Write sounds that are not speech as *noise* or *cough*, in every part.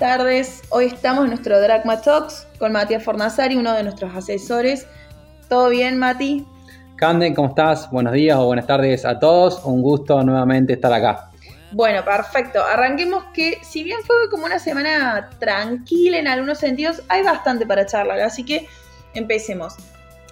tardes. Hoy estamos en nuestro Dragma Talks con Matías Fornazari, uno de nuestros asesores. ¿Todo bien, Mati? Canden, ¿cómo estás? Buenos días o buenas tardes a todos. Un gusto nuevamente estar acá. Bueno, perfecto. Arranquemos que si bien fue como una semana tranquila en algunos sentidos, hay bastante para charlar, así que empecemos.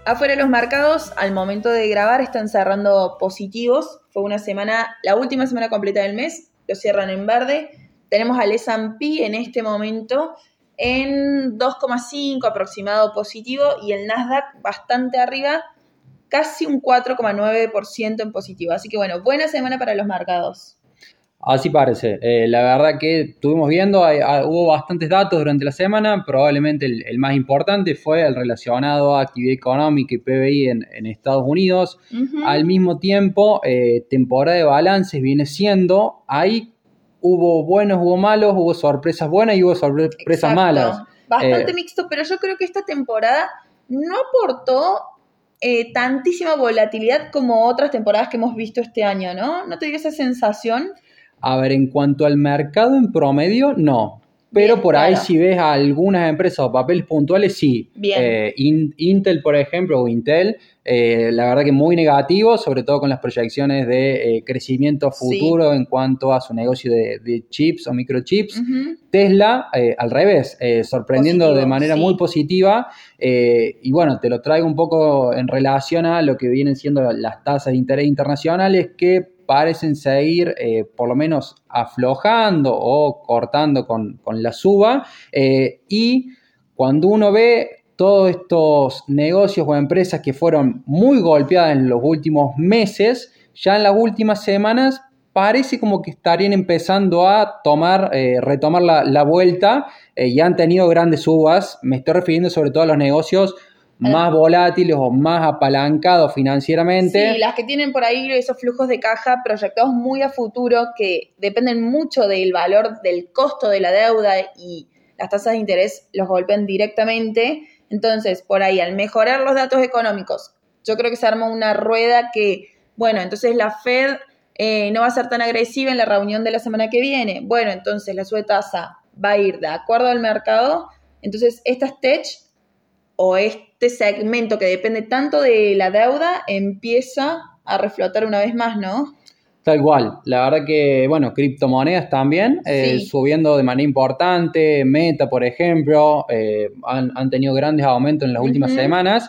Afuera los mercados, al momento de grabar, están cerrando positivos. Fue una semana, la última semana completa del mes, lo cierran en verde. Tenemos al S&P en este momento en 2,5 aproximado positivo y el Nasdaq bastante arriba, casi un 4,9% en positivo. Así que bueno, buena semana para los mercados. Así parece. Eh, la verdad que estuvimos viendo, hubo bastantes datos durante la semana. Probablemente el, más importante fue el relacionado a actividad económica y PBI en, Estados Unidos. Al mismo tiempo, eh, temporada de balances viene siendo. Ahí hubo buenos, hubo malos, hubo sorpresas buenas y hubo sorpresas malas. Bastante eh, mixto, pero yo creo que esta temporada no aportó tantísima volatilidad como otras temporadas que hemos visto este año, ¿no? ¿No te dio esa sensación? A ver, en cuanto al mercado en promedio, no. Pero por ahí si ves a algunas empresas o papeles puntuales, sí. Eh, Intel, por ejemplo, o Intel, eh, la verdad que muy negativo, sobre todo con las proyecciones de eh, crecimiento futuro en cuanto a su negocio de, chips o microchips. Tesla, al revés, sorprendiendo de manera muy positiva. y bueno, te lo traigo un poco en relación a lo que vienen siendo las tasas de interés internacionales que parecen seguir eh, por lo menos aflojando o cortando con, la suba. Eh, y cuando uno ve todos estos negocios o empresas que fueron muy golpeadas en los últimos meses, ya en las últimas semanas parece como que estarían empezando a tomar, eh, retomar la, la vuelta y han tenido grandes subas. Me estoy refiriendo sobre todo a los negocios más volátiles o más apalancados financieramente. Sí, las que tienen por ahí esos flujos de caja proyectados muy a futuro que dependen mucho del valor del costo de la deuda y las tasas de interés los golpean directamente. Entonces, por ahí, al mejorar los datos económicos, yo creo que se arma una rueda que, bueno, entonces la Fed eh, no va a ser tan agresiva en la reunión de la semana que viene. Bueno, entonces la sube tasa va a ir de acuerdo al mercado. Entonces, estas tech o este segmento que depende tanto de la deuda empieza a reflotar una vez más, ¿no? Tal cual. La verdad que, bueno, criptomonedas también, eh, subiendo de manera importante. Meta, por ejemplo, eh, han, tenido grandes aumentos en las últimas semanas.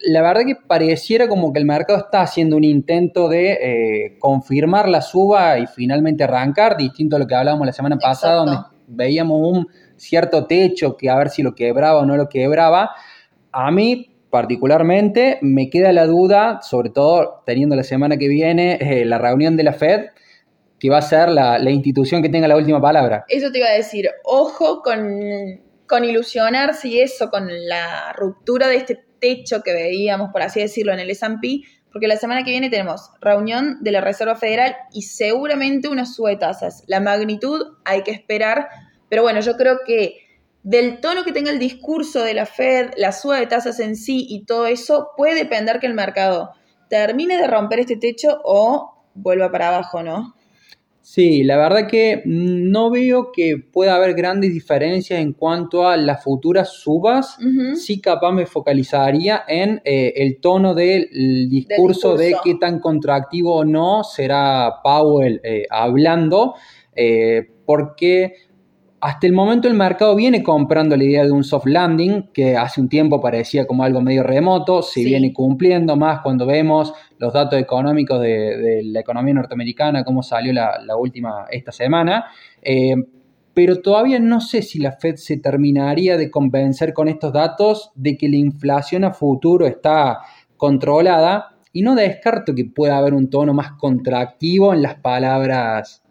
La verdad que pareciera como que el mercado está haciendo un intento de eh, confirmar la suba y finalmente arrancar, distinto a lo que hablábamos la semana pasada, donde veíamos un cierto techo que a ver si lo quebraba o no lo quebraba. A mí particularmente me queda la duda, sobre todo teniendo la semana que viene eh, la reunión de la Fed, que va a ser la, institución que tenga la última palabra. Eso te iba a decir, ojo con, con ilusionarse y eso, con la ruptura de este techo que veíamos, por así decirlo, en el S&P, porque la semana que viene tenemos reunión de la Reserva Federal y seguramente una sube de tasas. La magnitud hay que esperar pero bueno, yo creo que del tono que tenga el discurso de la Fed, la suba de tasas en sí y todo eso, puede depender que el mercado termine de romper este techo o vuelva para abajo, ¿no? Sí, la verdad que no veo que pueda haber grandes diferencias en cuanto a las futuras subas. Sí, capaz me focalizaría en eh, el tono del discurso, de qué tan contractivo o no será Powell eh, hablando, eh, porque hasta el momento el mercado viene comprando la idea de un soft landing, que hace un tiempo parecía como algo medio remoto, se viene cumpliendo más cuando vemos los datos económicos de, la economía norteamericana, cómo salió la, última esta semana. Eh, pero todavía no sé si la Fed se terminaría de convencer con estos datos de que la inflación a futuro está controlada y no descarto que pueda haber un tono más contractivo en las palabras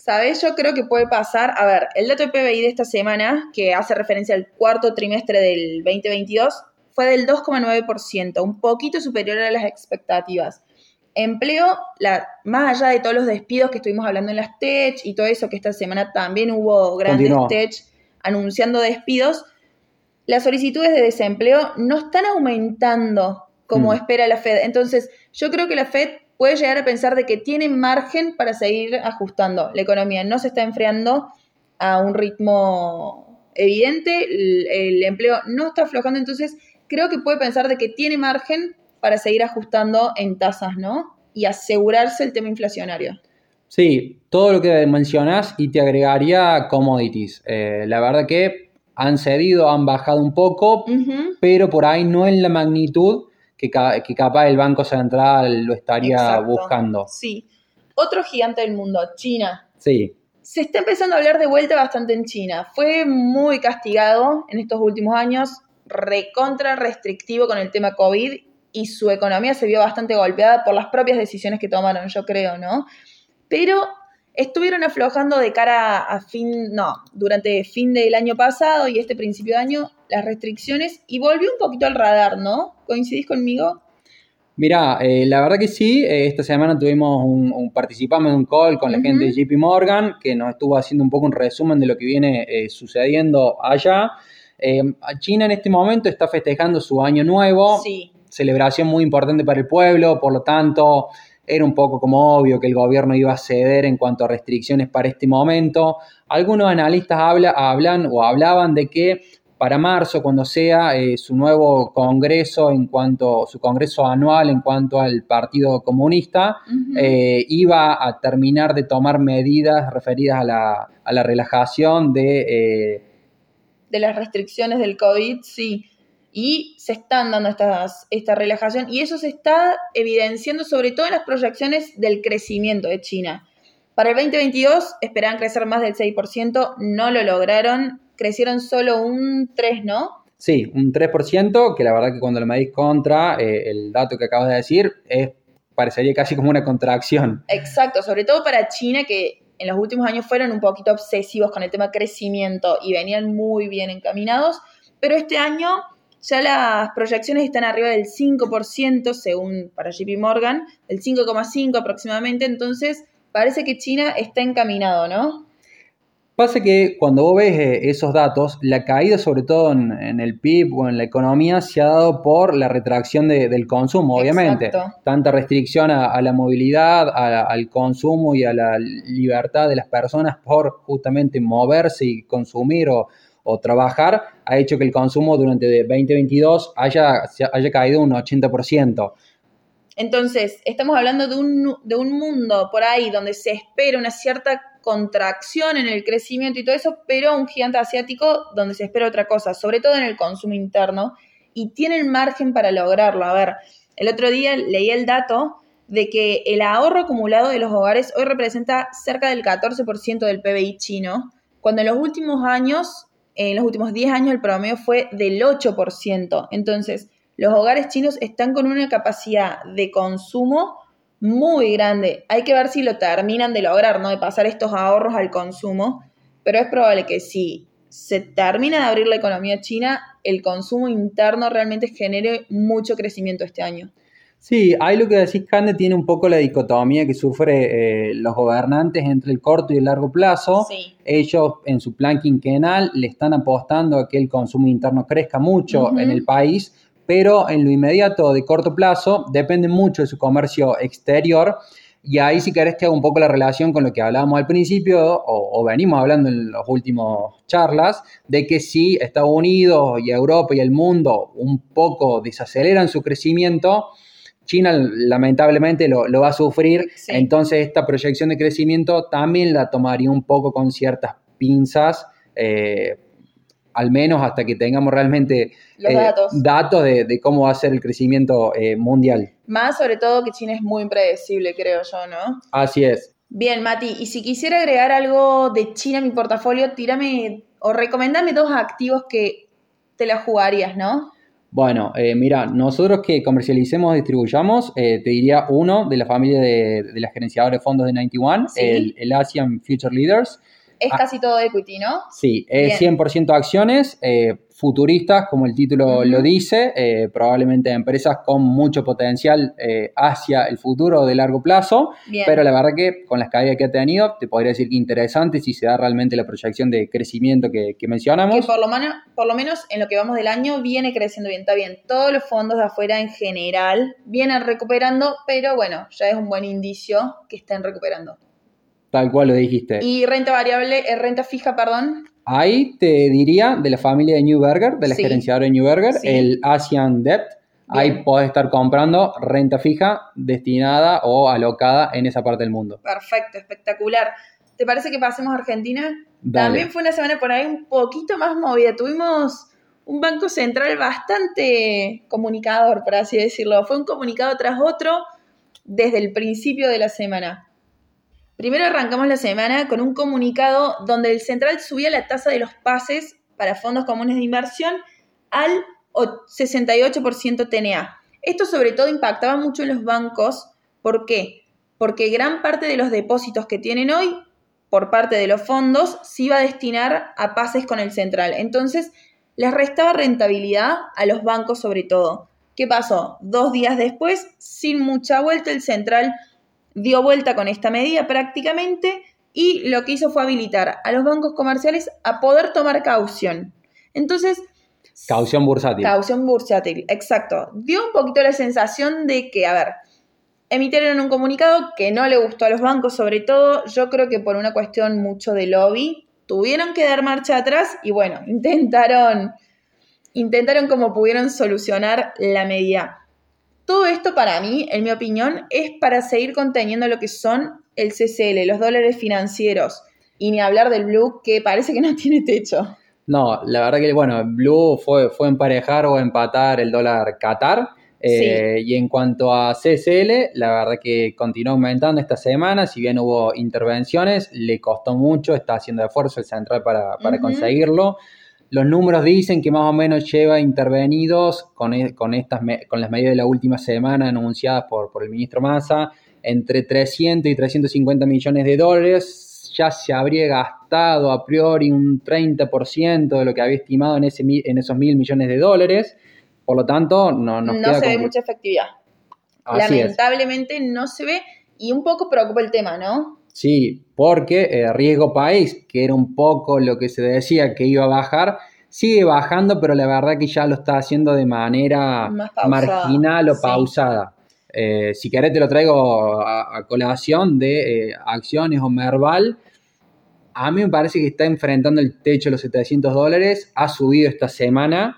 ¿Sabes? Yo creo que puede pasar. A ver, el dato de PBI de esta semana, que hace referencia al cuarto trimestre del 2022, fue del 2,9%, un poquito superior a las expectativas. Empleo, la, más allá de todos los despidos que estuvimos hablando en las tech y todo eso, que esta semana también hubo grandes tech anunciando despidos, las solicitudes de desempleo no están aumentando como mm. espera la Fed. Entonces, yo creo que la Fed puede llegar a pensar de que tiene margen para seguir ajustando. La economía no se está enfriando, a un ritmo evidente, el, empleo no está aflojando, entonces creo que puede pensar de que tiene margen para seguir ajustando en tasas, ¿no? Y asegurarse el tema inflacionario. Sí, todo lo que mencionas y te agregaría commodities. Eh, la verdad que han cedido, han bajado un poco, pero por ahí no en la magnitud que, que capaz el Banco Central lo estaría buscando. Sí. Otro gigante del mundo, China. Sí. Se está empezando a hablar de vuelta bastante en China. Fue muy castigado en estos últimos años, recontra restrictivo con el tema COVID y su economía se vio bastante golpeada por las propias decisiones que tomaron, yo creo, ¿no? Pero estuvieron aflojando de cara a fin, no, durante fin del año pasado y este principio de año las restricciones y volvió un poquito al radar, ¿no? ¿Coincidís conmigo? Mira, eh, la verdad que sí, eh, esta semana tuvimos un, participamos en un call con la gente de JP Morgan que nos estuvo haciendo un poco un resumen de lo que viene eh, sucediendo allá. China en este momento está festejando su año nuevo, sí. celebración muy importante para el pueblo, por lo tanto era un poco como obvio que el gobierno iba a ceder en cuanto a restricciones para este momento. Algunos analistas habla, hablan o hablaban de que para marzo, cuando sea eh, su nuevo congreso en cuanto, su congreso anual en cuanto al Partido Comunista, eh, iba a terminar de tomar medidas referidas a la, a la relajación de... Eh, de las restricciones del COVID, sí. Y se están dando estas, esta relajación y eso se está evidenciando sobre todo en las proyecciones del crecimiento de China. Para el 2022 esperaban crecer más del 6%, no lo lograron crecieron solo un 3, ¿no? Sí, un 3%, que la verdad que cuando lo medís contra eh, el dato que acabas de decir, es, parecería casi como una contracción. Exacto, sobre todo para China, que en los últimos años fueron un poquito obsesivos con el tema crecimiento y venían muy bien encaminados, pero este año ya las proyecciones están arriba del 5%, según para JP Morgan, del 5,5 aproximadamente, entonces parece que China está encaminado, ¿no? Pasa que cuando vos ves eh, esos datos, la caída sobre todo en, el PIB o en la economía se ha dado por la retracción del consumo, obviamente. Tanta restricción a, la movilidad, al consumo y a la libertad de las personas por justamente moverse y consumir o, trabajar, ha hecho que el consumo durante 2022 haya, haya caído un 80%. Entonces, estamos hablando de un, de un mundo por ahí donde se espera una cierta contracción en el crecimiento y todo eso, pero un gigante asiático donde se espera otra cosa, sobre todo en el consumo interno, y tienen margen para lograrlo. A ver, el otro día leí el dato de que el ahorro acumulado de los hogares hoy representa cerca del 14% del PBI chino, cuando en los últimos años, en los últimos 10 años el promedio fue del 8%. Entonces, los hogares chinos están con una capacidad de consumo muy grande. Hay que ver si lo terminan de lograr, ¿no? De pasar estos ahorros al consumo, pero es probable que si se termina de abrir la economía china, el consumo interno realmente genere mucho crecimiento este año. Sí, hay lo que decís, Cande, tiene un poco la dicotomía que sufre eh, los gobernantes entre el corto y el largo plazo. Ellos en su plan quinquenal le están apostando a que el consumo interno crezca mucho en el país, pero en lo inmediato de corto plazo depende mucho de su comercio exterior. Y ahí si querés te hago un poco la relación con lo que hablábamos al principio o, venimos hablando en las últimas charlas, de que si Estados Unidos y Europa y el mundo un poco desaceleran su crecimiento, China lamentablemente lo, va a sufrir, entonces esta proyección de crecimiento también la tomaría un poco con ciertas pinzas. Eh, al menos hasta que tengamos realmente Los eh, datos, de, cómo va a ser el crecimiento eh, mundial. Más sobre todo que China es muy impredecible, creo yo, ¿no? Así es. Bien, Mati, y si quisiera agregar algo de China a mi portafolio, tírame o recomendame dos activos que te la jugarías, ¿no? Bueno, eh, mira, nosotros que comercialicemos, distribuyamos, te diría uno de la familia de, de la gerenciadora de fondos de 91, el, el Asian Future Leaders. Es ah. casi todo equity, ¿no? Sí, es 100% acciones, eh, futuristas, como el título lo dice, eh, probablemente empresas con mucho potencial eh, hacia el futuro de largo plazo, pero la verdad que con las caídas que ha tenido, te podría decir que interesante si se da realmente la proyección de crecimiento que, mencionamos. Que por lo, menos, por lo menos en lo que vamos del año viene creciendo bien, está bien. Todos los fondos de afuera en general vienen recuperando, pero bueno, ya es un buen indicio que estén recuperando. Tal cual lo dijiste. ¿Y renta variable, eh, renta fija, perdón? Ahí te diría de la familia de Newberger, de la gerenciadora de Newberger, el Asian Debt. Ahí podés estar comprando renta fija destinada o alocada en esa parte del mundo. Perfecto, espectacular. ¿Te parece que pasemos a Argentina? También fue una semana por ahí un poquito más movida. Tuvimos un banco central bastante comunicador, por así decirlo. Fue un comunicado tras otro desde el principio de la semana. Primero arrancamos la semana con un comunicado donde el central subía la tasa de los pases para fondos comunes de inversión al 68% TNA. Esto sobre todo impactaba mucho en los bancos. ¿Por qué? Porque gran parte de los depósitos que tienen hoy por parte de los fondos se iba a destinar a pases con el central. Entonces, les restaba rentabilidad a los bancos sobre todo. ¿Qué pasó? Dos días después, sin mucha vuelta, el central dio vuelta con esta medida prácticamente y lo que hizo fue habilitar a los bancos comerciales a poder tomar caución. Entonces... Caución bursátil. Caución bursátil, exacto. Dio un poquito la sensación de que, a ver, emitieron un comunicado que no le gustó a los bancos, sobre todo, yo creo que por una cuestión mucho de lobby, tuvieron que dar marcha atrás y bueno, *laughs* intentaron, intentaron como pudieron solucionar la medida. Todo esto para mí, en mi opinión, es para seguir conteniendo lo que son el CCL, los dólares financieros. Y ni hablar del Blue, que parece que no *laughs* tiene techo. No, la verdad que, bueno, Blue fue, fue emparejar o empatar el dólar Qatar. Eh, y en cuanto a CCL, la verdad que continuó aumentando esta semana, si bien hubo intervenciones, le costó mucho, está haciendo esfuerzo el central para, conseguirlo. Los números dicen que más o menos lleva intervenidos con, e, con, estas, con las medidas de la última semana anunciadas por, por el ministro Massa, entre 300 y 350 millones de dólares. Ya se habría gastado a priori un 30% de lo que había estimado en, ese, en esos mil millones de dólares. Por lo tanto, no nos No se ve mucha efectividad. Lamentablemente no se ve y un poco preocupa el tema, ¿no? Sí, porque eh, riesgo país, que era un poco lo que se decía que iba a bajar, sigue bajando, pero la verdad que ya lo está haciendo de manera marginal o pausada. Eh, si querés te lo traigo a, colación de eh, acciones o Merval. A mí me parece que está enfrentando el techo de los 700 dólares, ha subido esta semana,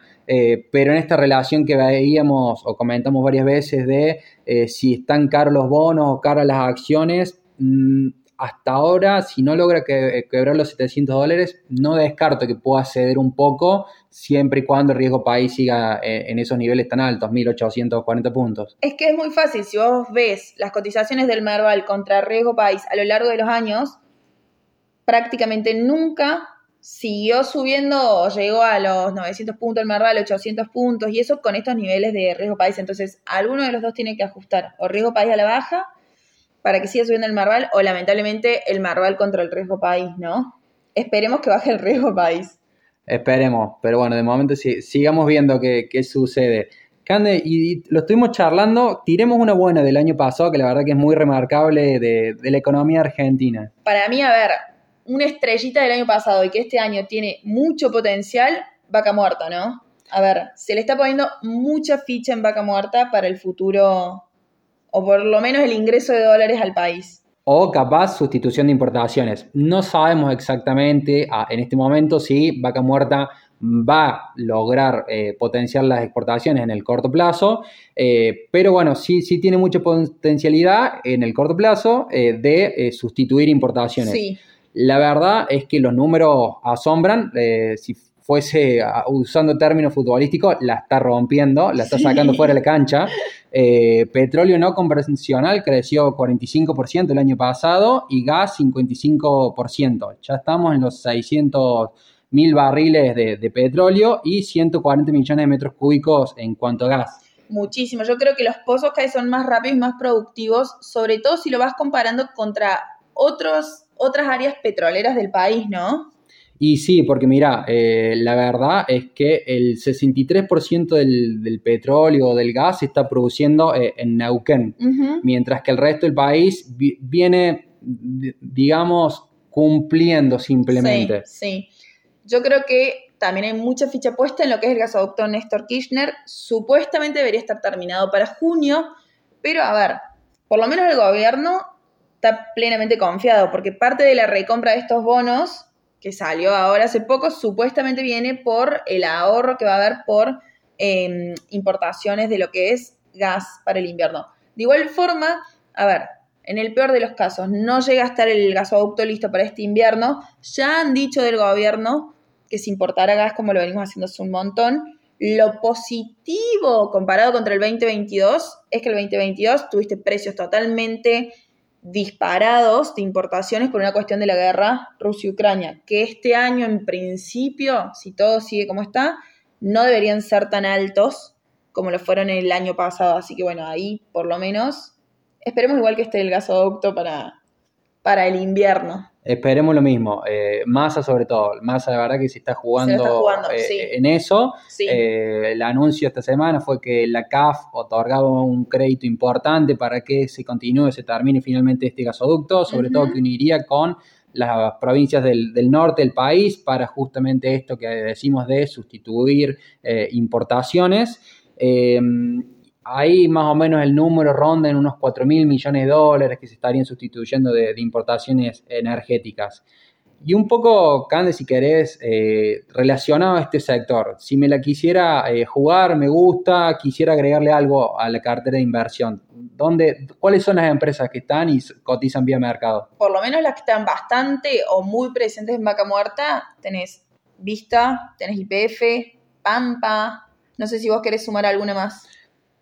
pero en esta relación que veíamos o comentamos varias veces de si están caros los bonos o caras las acciones, mm, hasta ahora, si no logra eh, quebrar los 700 dólares, no descarto que pueda ceder un poco siempre y cuando el riesgo país siga eh, en esos niveles tan altos, 1.840 puntos. Es que es muy fácil, si vos ves las cotizaciones del Merval contra riesgo país a lo largo de los años, prácticamente nunca siguió subiendo o llegó a los 900 puntos el Merval, 800 puntos y eso con estos niveles de riesgo país. Entonces, alguno de los dos tiene que ajustar o riesgo país a la baja para que siga subiendo el Marval o lamentablemente el Marval contra el riesgo país, ¿no? Esperemos que baje el riesgo país. Esperemos, pero bueno, de momento sí, sigamos viendo qué, sucede. Cande, y, lo estuvimos charlando, tiremos una buena del año pasado, que la verdad que es muy remarcable de, de la economía argentina. Para mí, a ver, una estrellita del año pasado y que este año tiene mucho potencial, vaca muerta, ¿no? A ver, se le está poniendo mucha ficha en vaca muerta para el futuro o por lo menos el ingreso de dólares al país. O capaz sustitución de importaciones. No sabemos exactamente ah, en este momento si Vaca Muerta va a lograr eh, potenciar las exportaciones en el corto plazo, eh, pero bueno, sí, sí tiene mucha potencialidad en el corto plazo eh, de sustituir importaciones. Sí. La verdad es que los números asombran. si fuese usando términos futbolísticos, la está rompiendo, la está sacando fuera de la cancha. Eh, petróleo no convencional creció 45% el año pasado y gas 55%. Ya estamos en los 600 mil barriles de, petróleo y 140 millones de metros cúbicos en cuanto a gas. Muchísimo. Yo creo que los pozos cada son más rápidos y más productivos, sobre todo si lo vas comparando contra otros, otras áreas petroleras del país, ¿no? Y sí, porque mira, eh, la verdad es que el 63% del, del, petróleo o del gas se está produciendo eh, en Neuquén, mientras que el resto del país viene, digamos, cumpliendo simplemente. Sí, sí. Yo creo que también hay mucha ficha puesta en lo que es el gasoducto Néstor Kirchner. Supuestamente debería estar terminado para junio, pero a ver, por lo menos el gobierno está plenamente confiado, porque parte de la recompra de estos bonos, que salió ahora hace poco, supuestamente viene por el ahorro que va a haber por em, importaciones de lo que es gas para el invierno. De igual forma, a ver, en el peor de los casos, no llega a estar el gasoducto listo para este invierno, ya han dicho del gobierno que se importará gas como lo venimos haciendo hace un montón. Lo positivo comparado contra el 2022 es que el 2022 tuviste precios totalmente disparados de importaciones por una cuestión de la guerra Rusia-Ucrania, que este año en principio, si todo sigue como está, no deberían ser tan altos como lo fueron el año pasado. Así que bueno, ahí por lo menos esperemos igual que esté el gasoducto para, para el invierno. Esperemos lo mismo, eh, Massa sobre todo, Massa la verdad que se está jugando, eh, en eso. Eh, el anuncio esta semana fue que la CAF otorgaba un crédito importante para que se continúe, se termine finalmente este gasoducto, sobre todo que uniría con las provincias del, del, norte del país para justamente esto que decimos de sustituir importaciones. Ahí más o menos el número ronda en unos 4 mil millones de dólares que se estarían sustituyendo de, importaciones energéticas. Y un poco, Cande, si querés, eh, relacionado a este sector, si me la quisiera eh, jugar, me gusta, quisiera agregarle algo a la cartera de inversión, ¿dónde, ¿cuáles son las empresas que están y cotizan vía mercado? Por lo menos las que están bastante o muy presentes en Vaca Muerta, tenés Vista, tenés IPF, Pampa, no sé si vos querés sumar alguna más.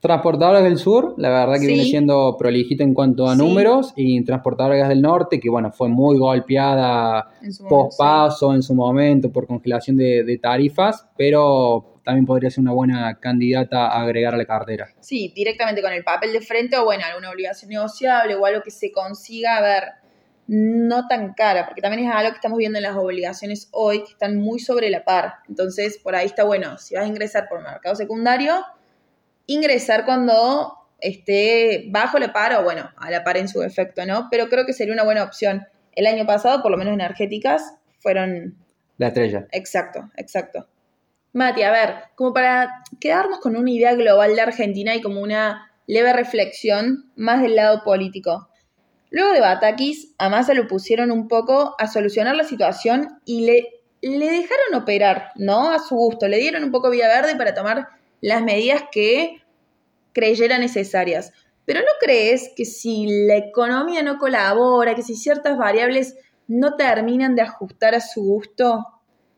Transportadoras del Sur, la verdad que viene siendo prolijita en cuanto a números, y Transportadoras del Norte, que bueno, fue muy golpeada post paso en su momento por congelación de, tarifas, pero también podría ser una buena candidata a agregar a la cartera. Sí, directamente con el papel de frente o bueno, alguna obligación negociable o algo que se consiga, a ver, no tan cara, porque también es algo que estamos viendo en las obligaciones hoy, que están muy sobre la par. Entonces, por ahí está bueno, si vas a ingresar por mercado secundario, ingresar cuando esté bajo la par o bueno, a la par en su efecto, ¿no? Pero creo que sería una buena opción. El año pasado, por lo menos energéticas, fueron... La estrella. Exacto, exacto. Mati, a ver, como para quedarnos con una idea global de Argentina y como una leve reflexión más del lado político. Luego de Batakis, a Massa lo pusieron un poco a solucionar la situación y le, le dejaron operar, ¿no? A su gusto, le dieron un poco vía verde para tomar las medidas que creyera necesarias. Pero ¿no crees que si la economía no colabora, que si ciertas variables no terminan de ajustar a su gusto,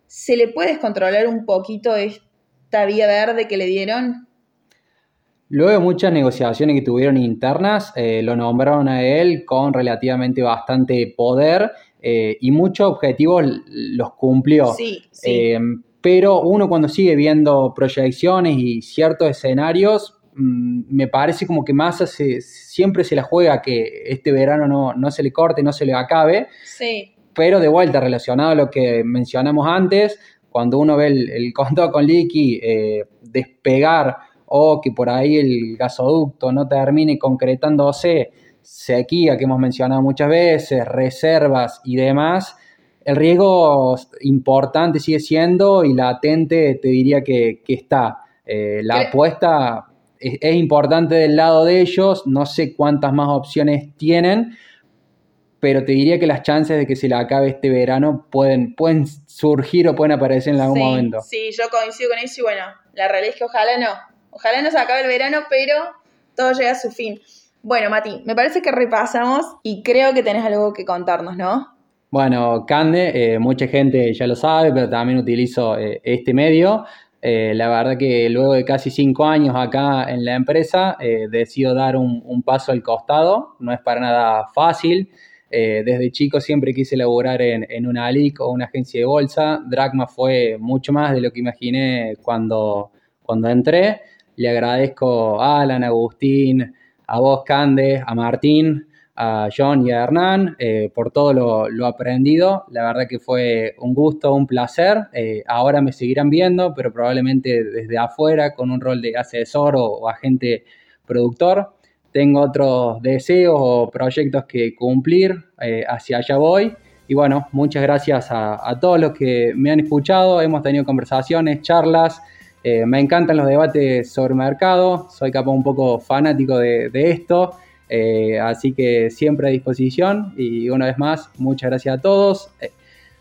se le puede descontrolar un poquito esta vía verde que le dieron? Luego de muchas negociaciones que tuvieron internas, eh, lo nombraron a él con relativamente bastante poder eh, y muchos objetivos los cumplió. Sí, sí. Eh, pero uno cuando sigue viendo proyecciones y ciertos escenarios, mm, me parece como que Massa siempre se la juega que este verano no, se le corte, no se le acabe. Sí. Pero de vuelta, relacionado a lo que mencionamos antes, cuando uno ve el, el con Liqui eh, despegar o que por ahí el gasoducto no termine concretándose, sequía que hemos mencionado muchas veces, reservas y demás, el riesgo importante sigue siendo y latente te diría que, está. Eh, la apuesta es, importante del lado de ellos, no sé cuántas más opciones tienen, pero te diría que las chances de que se la acabe este verano pueden, pueden surgir o pueden aparecer en algún momento. Sí, yo coincido con eso y bueno, la realidad es que ojalá no. Ojalá no se acabe el verano, pero todo llega a su fin. Bueno, Mati, me parece que repasamos y creo que tenés algo que contarnos, ¿no? Bueno, Cande, eh, mucha gente ya lo sabe, pero también utilizo eh, este medio. Eh, la verdad que luego de casi cinco años acá en la empresa, decido dar un, paso al costado. No es para nada fácil. desde chico siempre quise laburar en, en, una ALIC o una agencia de bolsa. Dragma fue mucho más de lo que imaginé cuando, cuando entré. Le agradezco a Alan, a Agustín, a vos, Cande, a Martín a John y a Hernán eh, por todo lo, aprendido. La verdad que fue un gusto, un placer. Eh, ahora me seguirán viendo, pero probablemente desde afuera con un rol de asesor o, agente productor. Tengo otros deseos o proyectos que cumplir, eh, hacia allá voy. Y bueno, muchas gracias a, todos los que me han escuchado. Hemos tenido conversaciones, charlas. me encantan los debates sobre mercado. Soy capaz un poco fanático de, de esto. Eh, así que siempre a disposición y una vez más, muchas gracias a todos. Eh,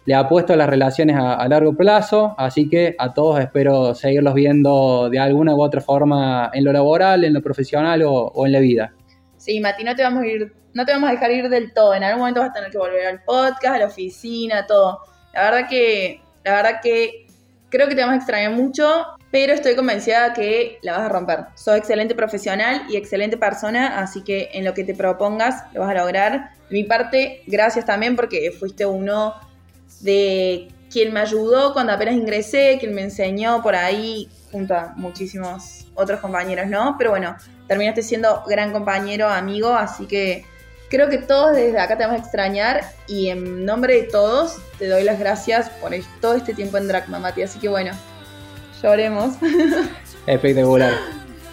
le apuesto a las relaciones a, largo plazo, así que a todos espero seguirlos viendo de alguna u otra forma en lo laboral, en lo profesional o, en la vida. Sí, Mati, no te vamos a ir, no te vamos a dejar ir del todo. En algún momento vas a tener que volver al podcast, a la oficina, todo. La verdad que, la verdad que creo que te vamos a extrañar mucho pero estoy convencida que la vas a romper. Sos excelente profesional y excelente persona, así que en lo que te propongas lo vas a lograr. De mi parte, gracias también porque fuiste uno de quien me ayudó cuando apenas ingresé, quien me enseñó por ahí junto a muchísimos otros compañeros, ¿no? Pero bueno, terminaste siendo gran compañero, amigo, así que creo que todos desde acá te vamos a extrañar y en nombre de todos te doy las gracias por todo este tiempo en Dragma, Mati. Así que bueno, lloremos. *laughs* Espectacular.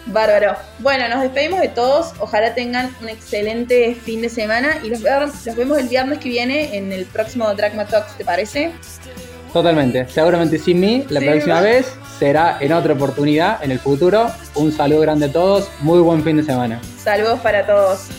Bárbaro. Bueno, nos despedimos de todos. Ojalá tengan un excelente fin de semana y los, vemos el viernes que viene en el próximo Dragma Talks, ¿te parece? Totalmente. Seguramente sin mí, la próxima vez será en otra oportunidad, en el futuro. Un saludo grande a todos. Muy buen fin de semana. Saludos para todos.